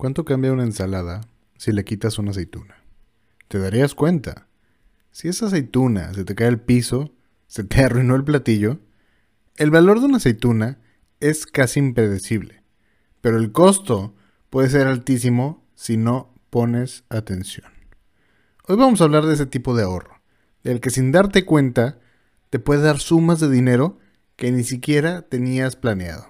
¿Cuánto cambia una ensalada si le quitas una aceituna? Te darías cuenta. Si esa aceituna se te cae al piso, se te arruinó el platillo, el valor de una aceituna es casi impredecible, pero el costo puede ser altísimo si no pones atención. Hoy vamos a hablar de ese tipo de ahorro, del que sin darte cuenta te puede dar sumas de dinero que ni siquiera tenías planeado.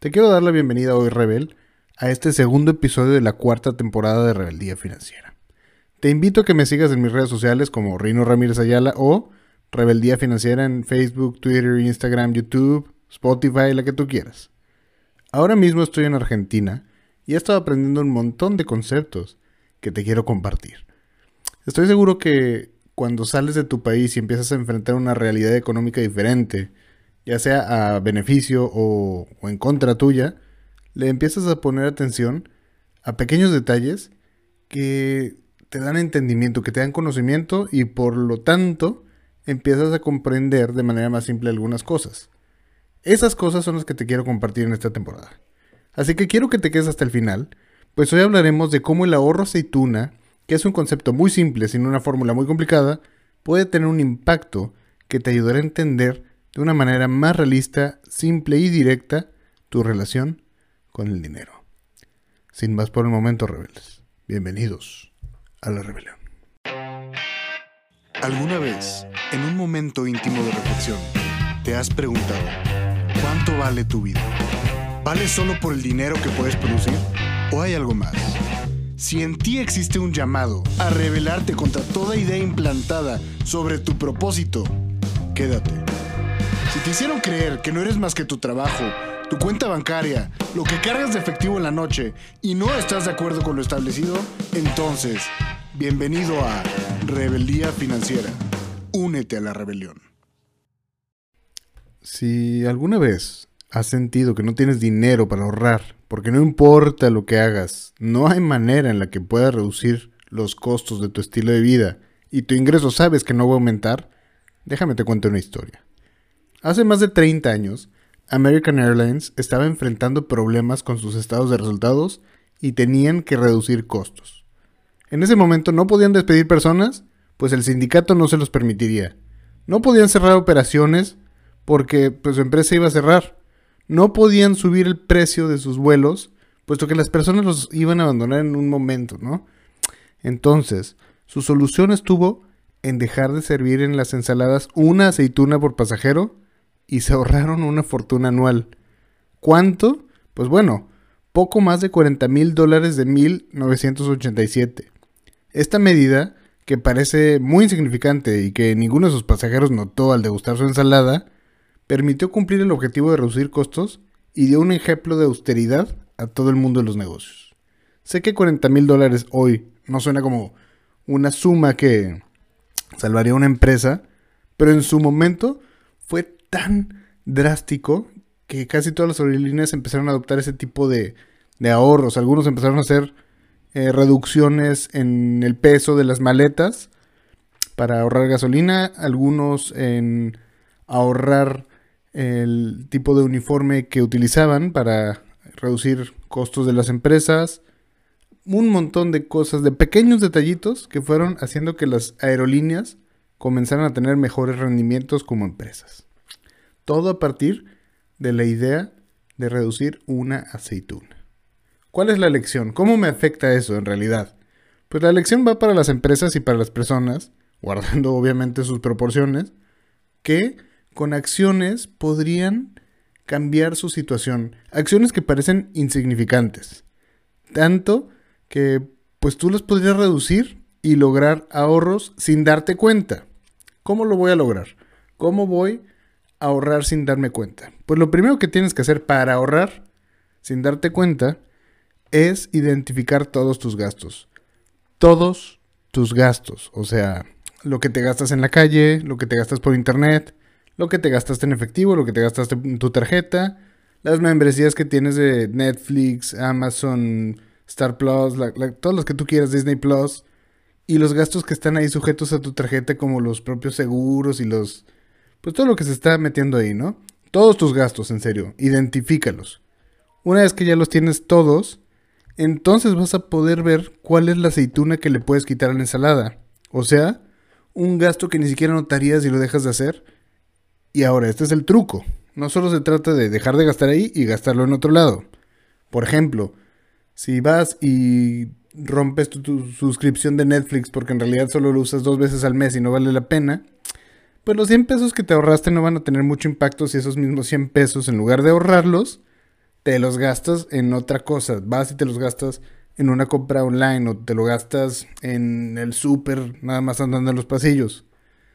Te quiero dar la bienvenida hoy, Rebel, a este segundo episodio de la cuarta temporada de Rebeldía Financiera. Te invito a que me sigas en mis redes sociales como Rino Ramírez Ayala o Rebeldía Financiera en Facebook, Twitter, Instagram, YouTube, Spotify, la que tú quieras. Ahora mismo estoy en Argentina y he estado aprendiendo un montón de conceptos que te quiero compartir. Estoy seguro que cuando sales de tu país y empiezas a enfrentar una realidad económica diferente, ya sea a beneficio o, en contra tuya, le empiezas a poner atención a pequeños detalles que te dan entendimiento, que te dan conocimiento y por lo tanto empiezas a comprender de manera más simple algunas cosas. Esas cosas son las que te quiero compartir en esta temporada. Así que quiero que te quedes hasta el final, pues hoy hablaremos de cómo el ahorro aceituna, que es un concepto muy simple sin una fórmula muy complicada, puede tener un impacto que te ayudará a entender de una manera más realista, simple y directa tu relación con el dinero. Sin más por el momento, rebeldes. Bienvenidos a la rebelión. ¿Alguna vez, en un momento íntimo de reflexión, te has preguntado, ¿cuánto vale tu vida? ¿Vale solo por el dinero que puedes producir? ¿O hay algo más? Si en ti existe un llamado a rebelarte contra toda idea implantada sobre tu propósito, quédate si te hicieron creer que no eres más que tu trabajo, tu cuenta bancaria, lo que cargas de efectivo en la noche y no estás de acuerdo con lo establecido, entonces, bienvenido a Rebeldía Financiera. Únete a la rebelión. Si alguna vez has sentido que no tienes dinero para ahorrar, porque no importa lo que hagas, no hay manera en la que puedas reducir los costos de tu estilo de vida y tu ingreso sabes que no va a aumentar, déjame te cuento una historia. Hace más de 30 años, American Airlines estaba enfrentando problemas con sus estados de resultados y tenían que reducir costos. En ese momento no podían despedir personas, pues el sindicato no se los permitiría. No podían cerrar operaciones porque pues, su empresa iba a cerrar. No podían subir el precio de sus vuelos, puesto que las personas los iban a abandonar en un momento, ¿no? Entonces, su solución estuvo en dejar de servir en las ensaladas una aceituna por pasajero y se ahorraron una fortuna anual. ¿Cuánto? Pues bueno, poco más de 40 mil dólares de 1987. Esta medida, que parece muy insignificante y que ninguno de sus pasajeros notó al degustar su ensalada, permitió cumplir el objetivo de reducir costos y dio un ejemplo de austeridad a todo el mundo de los negocios. Sé que 40 mil dólares hoy no suena como una suma que salvaría una empresa, pero en su momento fue tan drástico que casi todas las aerolíneas empezaron a adoptar ese tipo de, ahorros. Algunos empezaron a hacer eh, reducciones en el peso de las maletas para ahorrar gasolina, algunos en ahorrar el tipo de uniforme que utilizaban para reducir costos de las empresas, un montón de cosas, de pequeños detallitos que fueron haciendo que las aerolíneas comenzaran a tener mejores rendimientos como empresas. Todo a partir de la idea de reducir una aceituna. ¿Cuál es la lección? ¿Cómo me afecta eso en realidad? Pues la lección va para las empresas y para las personas, guardando obviamente sus proporciones, que con acciones podrían cambiar su situación. Acciones que parecen insignificantes. Tanto que pues tú las podrías reducir y lograr ahorros sin darte cuenta. ¿Cómo lo voy a lograr? ¿Cómo voy ahorrar sin darme cuenta? Pues lo primero que tienes que hacer para ahorrar sin darte cuenta es identificar todos tus gastos. Todos tus gastos. O sea, lo que te gastas en la calle, lo que te gastas por internet, lo que te gastaste en efectivo, lo que te gastaste en tu tarjeta, las membresías que tienes de Netflix, Amazon, Star Plus, todos los que tú quieras, Disney Plus, y los gastos que están ahí sujetos a tu tarjeta como los propios seguros y los pues todo lo que se está metiendo ahí, ¿no? Todos tus gastos, en serio, identifícalos. Una vez que ya los tienes todos, entonces vas a poder ver cuál es la aceituna que le puedes quitar a la ensalada. O sea, un gasto que ni siquiera notarías si lo dejas de hacer. Y ahora, este es el truco. No solo se trata de dejar de gastar ahí y gastarlo en otro lado. Por ejemplo, si vas y rompes tu, suscripción de Netflix porque en realidad solo lo usas dos veces al mes y no vale la pena, pues los 100 pesos que te ahorraste no van a tener mucho impacto si esos mismos 100 pesos, en lugar de ahorrarlos, te los gastas en otra cosa. Vas y te los gastas en una compra online o te lo gastas en el súper, nada más andando en los pasillos.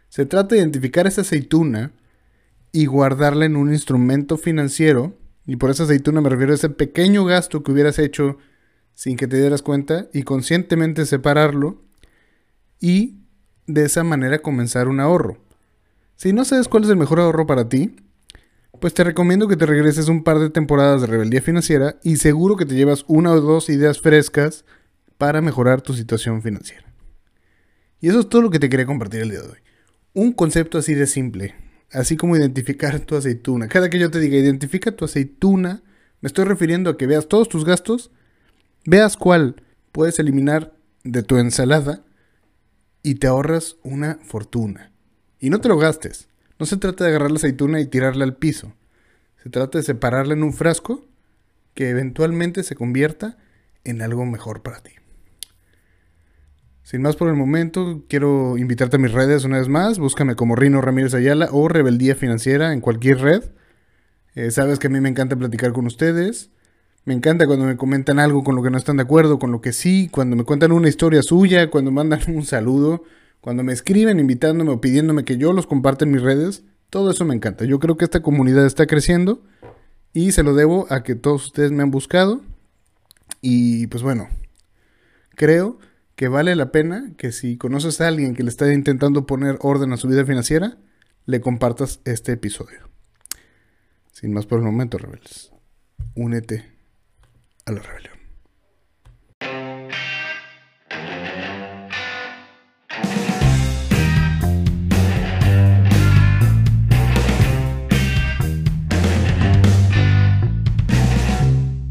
Se trata de identificar esa aceituna y guardarla en un instrumento financiero. Y por esa aceituna me refiero a ese pequeño gasto que hubieras hecho sin que te dieras cuenta y conscientemente separarlo y de esa manera comenzar un ahorro. Si no sabes cuál es el mejor ahorro para ti, pues te recomiendo que te regreses un par de temporadas de rebeldía financiera y seguro que te llevas una o dos ideas frescas para mejorar tu situación financiera. Y eso es todo lo que te quería compartir el día de hoy. Un concepto así de simple, así como identificar tu aceituna. Cada que yo te diga identifica tu aceituna, me estoy refiriendo a que veas todos tus gastos, veas cuál puedes eliminar de tu ensalada y te ahorras una fortuna. Y no te lo gastes. No se trata de agarrar la aceituna y tirarla al piso. Se trata de separarla en un frasco que eventualmente se convierta en algo mejor para ti. Sin más por el momento, quiero invitarte a mis redes una vez más. Búscame como Rino Ramírez Ayala o Rebeldía Financiera en cualquier red. Eh, sabes que a mí me encanta platicar con ustedes. Me encanta cuando me comentan algo con lo que no están de acuerdo, con lo que sí, cuando me cuentan una historia suya, cuando mandan un saludo. Cuando me escriben invitándome o pidiéndome que yo los comparta en mis redes, todo eso me encanta. Yo creo que esta comunidad está creciendo y se lo debo a que todos ustedes me han buscado. Y pues bueno, creo que vale la pena que si conoces a alguien que le está intentando poner orden a su vida financiera, le compartas este episodio. Sin más por el momento, rebeldes, únete a la rebelión.